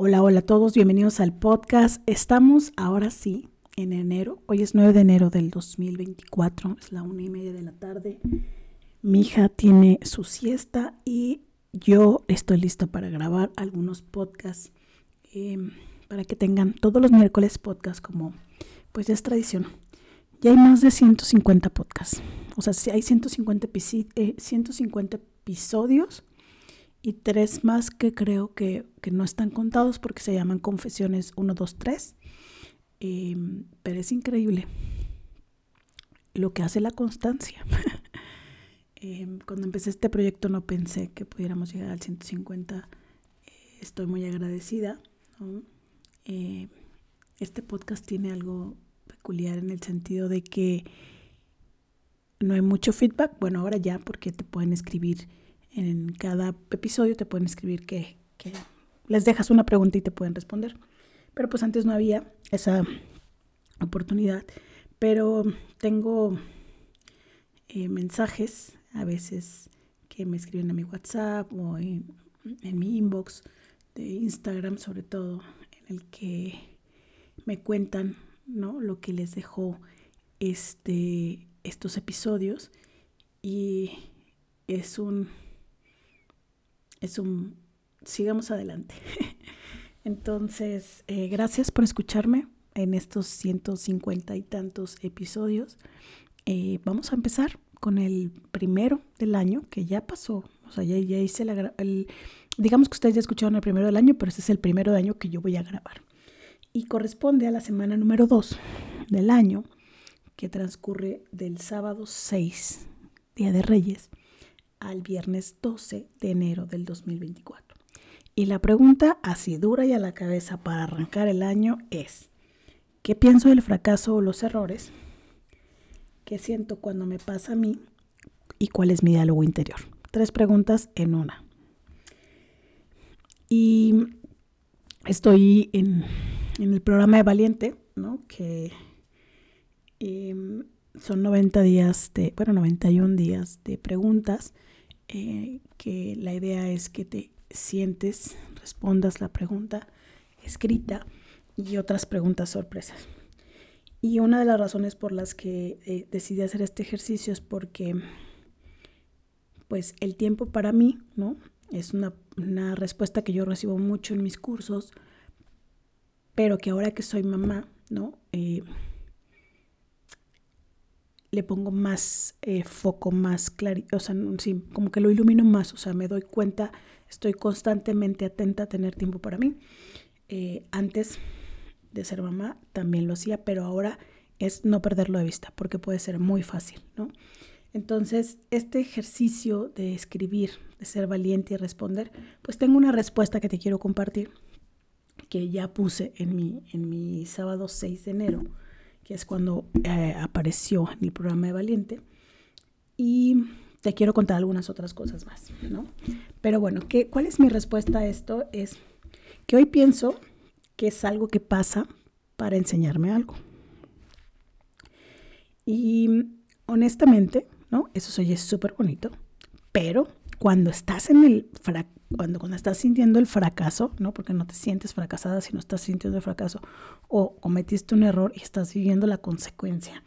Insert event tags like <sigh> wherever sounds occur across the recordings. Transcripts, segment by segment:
Hola, hola a todos, bienvenidos al podcast. Estamos ahora sí en enero. Hoy es 9 de enero del 2024, es la una y media de la tarde. Mi hija tiene su siesta y yo estoy lista para grabar algunos podcasts em, para que tengan todos los miércoles podcast como pues ya es tradición. Ya hay más de 150 podcasts. O sea, si hay 150, 150 eh, episodios y tres más que creo que, no están contados porque se llaman Confesiones 1, 2, 3. pero es increíble lo que hace la constancia. <laughs> Em, cuando empecé este proyecto no pensé que pudiéramos llegar al 150. Eh, estoy muy agradecida. Eh, este podcast tiene algo peculiar en el sentido de que no hay mucho feedback. Bueno, ahora ya porque te pueden escribir en cada episodio te pueden escribir que, les dejas una pregunta y te pueden responder. Pero pues antes no había esa oportunidad. Pero tengo eh, mensajes a veces que me escriben a mi WhatsApp o en, mi inbox de Instagram sobre todo, en el que me cuentan ¿no? lo que les dejó este, estos episodios y es un es un, sigamos adelante. <laughs> Entonces, eh, gracias por escucharme en estos 150 y tantos episodios. Eh, vamos a empezar con el primero del año que ya pasó. O sea, ya, ya hice la, digamos que ustedes ya escucharon el primero del año, pero este es el primero de año que yo voy a grabar. Y corresponde a la semana número 2 del año, que transcurre del sábado 6, Día de Reyes, al viernes 12 de enero del 2024. Y la pregunta así dura y a la cabeza para arrancar el año es, ¿qué pienso del fracaso o los errores? ¿Qué siento cuando me pasa a mí? ¿Y cuál es mi diálogo interior? Tres preguntas en una. Y estoy en, el programa de Valiente, ¿no? Que em, son 90 días de, bueno, 91 días de preguntas eh, que la idea es que te sientes, respondas la pregunta escrita y otras preguntas sorpresas. Y una de las razones por las que eh, decidí hacer este ejercicio es porque, pues, el tiempo para mí, ¿no? Es una, una respuesta que yo recibo mucho en mis cursos, pero que ahora que soy mamá, ¿no? Eh, le pongo más eh, foco, más claro, o sea, sí, como que lo ilumino más, o sea, me doy cuenta, estoy constantemente atenta a tener tiempo para mí. Eh, antes de ser mamá también lo hacía, pero ahora es no perderlo de vista, porque puede ser muy fácil, ¿no? Entonces, este ejercicio de escribir, de ser valiente y responder, pues tengo una respuesta que te quiero compartir, que ya puse en mi, en mi sábado 6 de enero que es cuando eh, apareció en el programa de Valiente. Y te quiero contar algunas otras cosas más, ¿no? Pero bueno, ¿qué, ¿cuál es mi respuesta a esto? Es que hoy pienso que es algo que pasa para enseñarme algo. Y honestamente, ¿no? Eso se oye súper bonito, pero cuando estás en el cuando, cuando estás sintiendo el fracaso, ¿no? Porque no te sientes fracasada, sino estás sintiendo el fracaso, o cometiste un error y estás viviendo la consecuencia.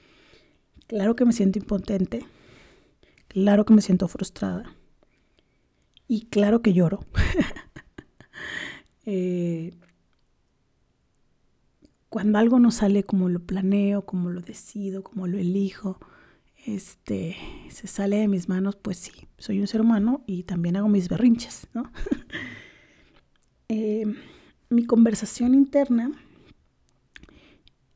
Claro que me siento impotente, claro que me siento frustrada, y claro que lloro. <laughs> Eh, cuando algo no sale como lo planeo, como lo decido, como lo elijo, este, se sale de mis manos, pues sí, soy un ser humano y también hago mis berrinches, ¿no? <laughs> Eh, mi conversación interna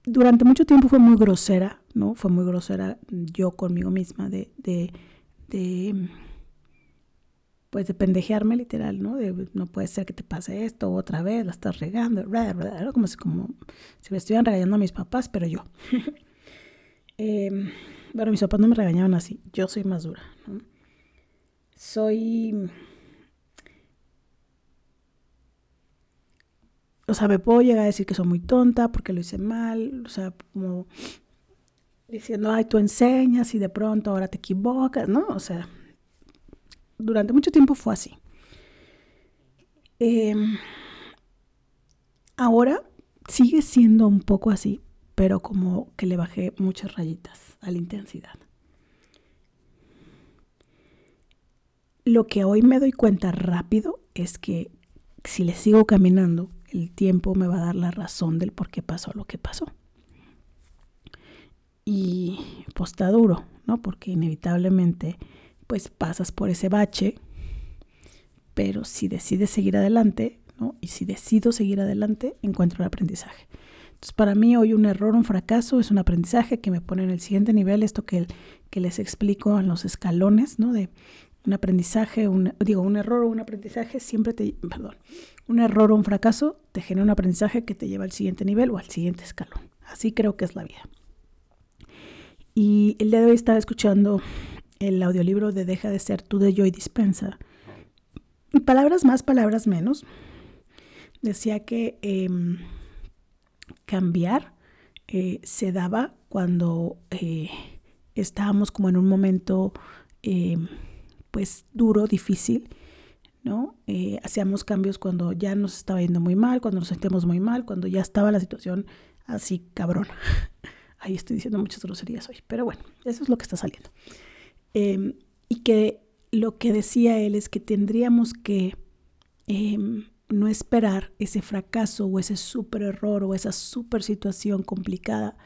durante mucho tiempo fue muy grosera, ¿no? Fue muy grosera yo conmigo misma de, de, de pues de pendejearme literal, ¿no? De, no puede ser que te pase esto otra vez, la estás regando, como si, como si me estuvieran regañando a mis papás, pero yo. <laughs> eh, bueno, mis papás no me regañaban así. Yo soy más dura. Soy... O sea, me puedo llegar a decir que soy muy tonta porque lo hice mal. O sea, como diciendo, ay, tú enseñas y de pronto ahora te equivocas, ¿no? O sea, durante mucho tiempo fue así. Em, Ahora sigue siendo un poco así, pero como que le bajé muchas rayitas a la intensidad. Lo que hoy me doy cuenta rápido es que si le sigo caminando, el tiempo me va a dar la razón del por qué pasó lo que pasó. Y pues está duro, ¿no? Porque inevitablemente pues pasas por ese bache, pero si decides seguir adelante, ¿no? Y si decido seguir adelante, encuentro el aprendizaje. Para mí hoy un error, un fracaso es un aprendizaje que me pone en el siguiente nivel, esto que, que les explico en los escalones, ¿no? De un aprendizaje, un, digo, un error o un aprendizaje siempre te, perdón, un error o un fracaso te genera un aprendizaje que te lleva al siguiente nivel o al siguiente escalón. Así creo que es la vida. Y el día de hoy estaba escuchando el audiolibro de Deja de ser tú de Joy Dispensa. Palabras más, palabras menos. Decía que em, cambiar eh, se daba cuando eh, estábamos como en un momento em, pues duro, difícil, ¿no? Eh, hacíamos cambios cuando ya nos estaba yendo muy mal, cuando nos sentíamos muy mal, cuando ya estaba la situación así cabrón. <laughs> Ahí estoy diciendo muchas groserías hoy, pero bueno, eso es lo que está saliendo. Em, y que lo que decía él es que tendríamos que em, no esperar ese fracaso o ese super error o esa super situación complicada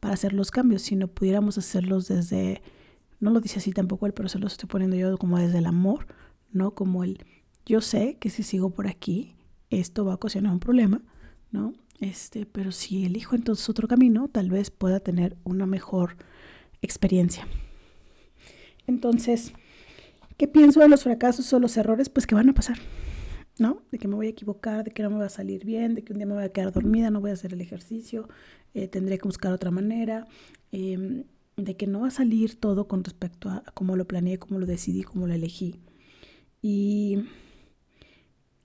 para hacer los cambios, sino pudiéramos hacerlos desde no lo dice así tampoco él, pero se lo estoy poniendo yo como desde el amor, ¿no? Como el, yo sé que si sigo por aquí, esto va a ocasionar un problema, ¿no? Este, pero si elijo entonces otro camino, tal vez pueda tener una mejor experiencia. Entonces, ¿qué pienso de los fracasos o los errores? Pues que van a pasar, ¿no? De que me voy a equivocar, de que no me va a salir bien, de que un día me voy a quedar dormida, no voy a hacer el ejercicio, eh, tendré que buscar otra manera. Eh, de que no va a salir todo con respecto a, cómo lo planeé, cómo lo decidí, cómo lo elegí. Y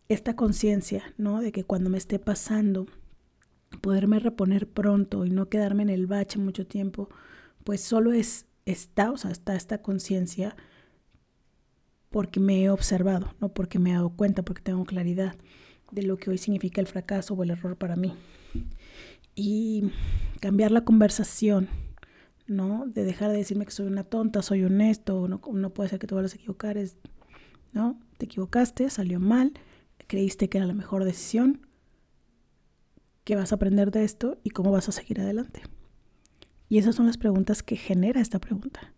esta conciencia, ¿no? De que cuando me esté pasando, poderme reponer pronto y no quedarme en el bache mucho tiempo, pues solo es está, o sea, está esta conciencia porque me he observado, no porque me he dado cuenta, porque tengo claridad de lo que hoy significa el fracaso o el error para mí. Y cambiar la conversación ¿no? De dejar de decirme que soy una tonta, soy honesto, no, no puede ser que te vayas a equivocar, ¿no? Te equivocaste, salió mal, creíste que era la mejor decisión, ¿qué vas a aprender de esto y cómo vas a seguir adelante? Y esas son las preguntas que genera esta pregunta,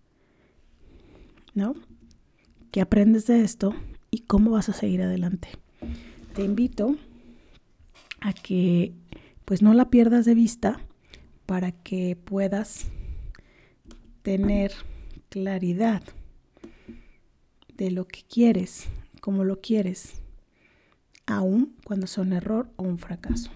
¿no? ¿Qué aprendes de esto y cómo vas a seguir adelante? Te invito a que pues no la pierdas de vista para que puedas tener claridad de lo que quieres, cómo lo quieres, aun cuando sea un error o un fracaso.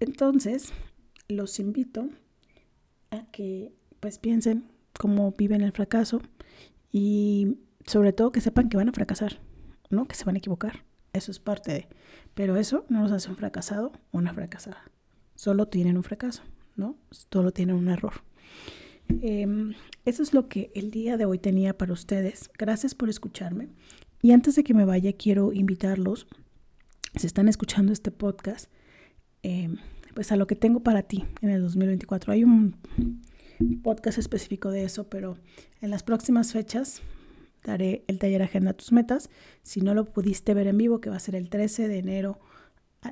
Entonces, los invito a que pues piensen cómo viven el fracaso y sobre todo que sepan que van a fracasar, ¿no? Que se van a equivocar. Eso es parte de. Pero eso no nos hace un fracasado o una fracasada. Solo tienen un fracaso, ¿no? Solo tienen un error. Em, eso es lo que el día de hoy tenía para ustedes. Gracias por escucharme. Y antes de que me vaya, quiero invitarlos, si están escuchando este podcast, em, pues a lo que tengo para ti en el 2024. Hay un podcast específico de eso, pero en las próximas fechas daré el taller Agenda Tus Metas. Si no lo pudiste ver en vivo, que va a ser el 13 de enero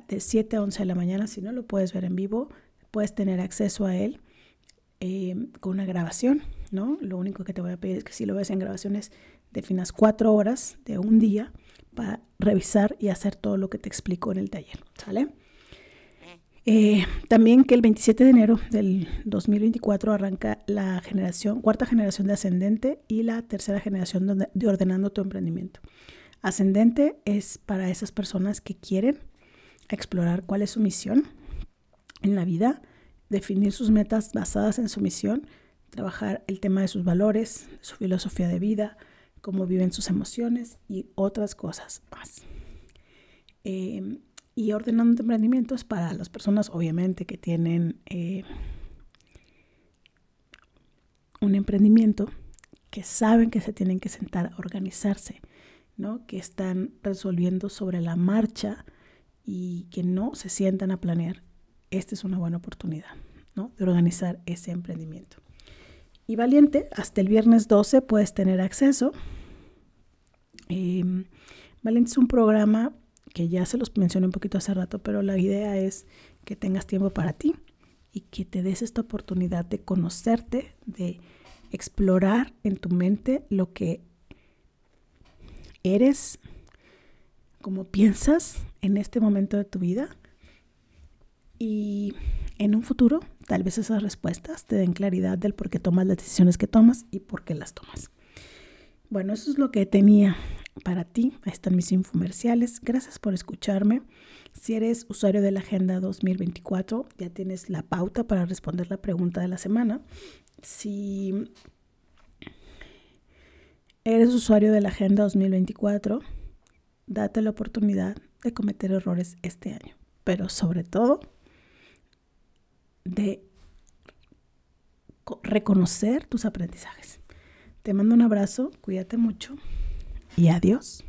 de 7 a 11 de la mañana, si no lo puedes ver en vivo, puedes tener acceso a él eh, con una grabación, ¿no? Lo único que te voy a pedir es que si lo ves en grabaciones, definas cuatro horas de un día para revisar y hacer todo lo que te explico en el taller, ¿sale? Eh, también que el 27 de enero del 2024 arranca la generación, cuarta generación de ascendente y la tercera generación de ordenando tu emprendimiento. Ascendente es para esas personas que quieren explorar cuál es su misión en la vida, definir sus metas basadas en su misión, trabajar el tema de sus valores, su filosofía de vida, cómo viven sus emociones y otras cosas más. Eh, y ordenando emprendimientos para las personas, obviamente, que tienen, eh, un emprendimiento que saben que se tienen que sentar a organizarse, ¿no? que están resolviendo sobre la marcha y que no se sientan a planear, esta es una buena oportunidad ¿no? de organizar ese emprendimiento. Y valiente, hasta el viernes 12 puedes tener acceso. Em, valiente es un programa que ya se los mencioné un poquito hace rato, pero la idea es que tengas tiempo para ti y que te des esta oportunidad de conocerte, de explorar en tu mente lo que eres, cómo piensas en este momento de tu vida y en un futuro tal vez esas respuestas te den claridad del por qué tomas las decisiones que tomas y por qué las tomas. Bueno, eso es lo que tenía para ti. Ahí están mis infomerciales. Gracias por escucharme. Si eres usuario de la Agenda 2024, ya tienes la pauta para responder la pregunta de la semana. Si eres usuario de la Agenda 2024, date la oportunidad de cometer errores este año, pero sobre todo de reconocer tus aprendizajes. Te mando un abrazo, cuídate mucho y adiós.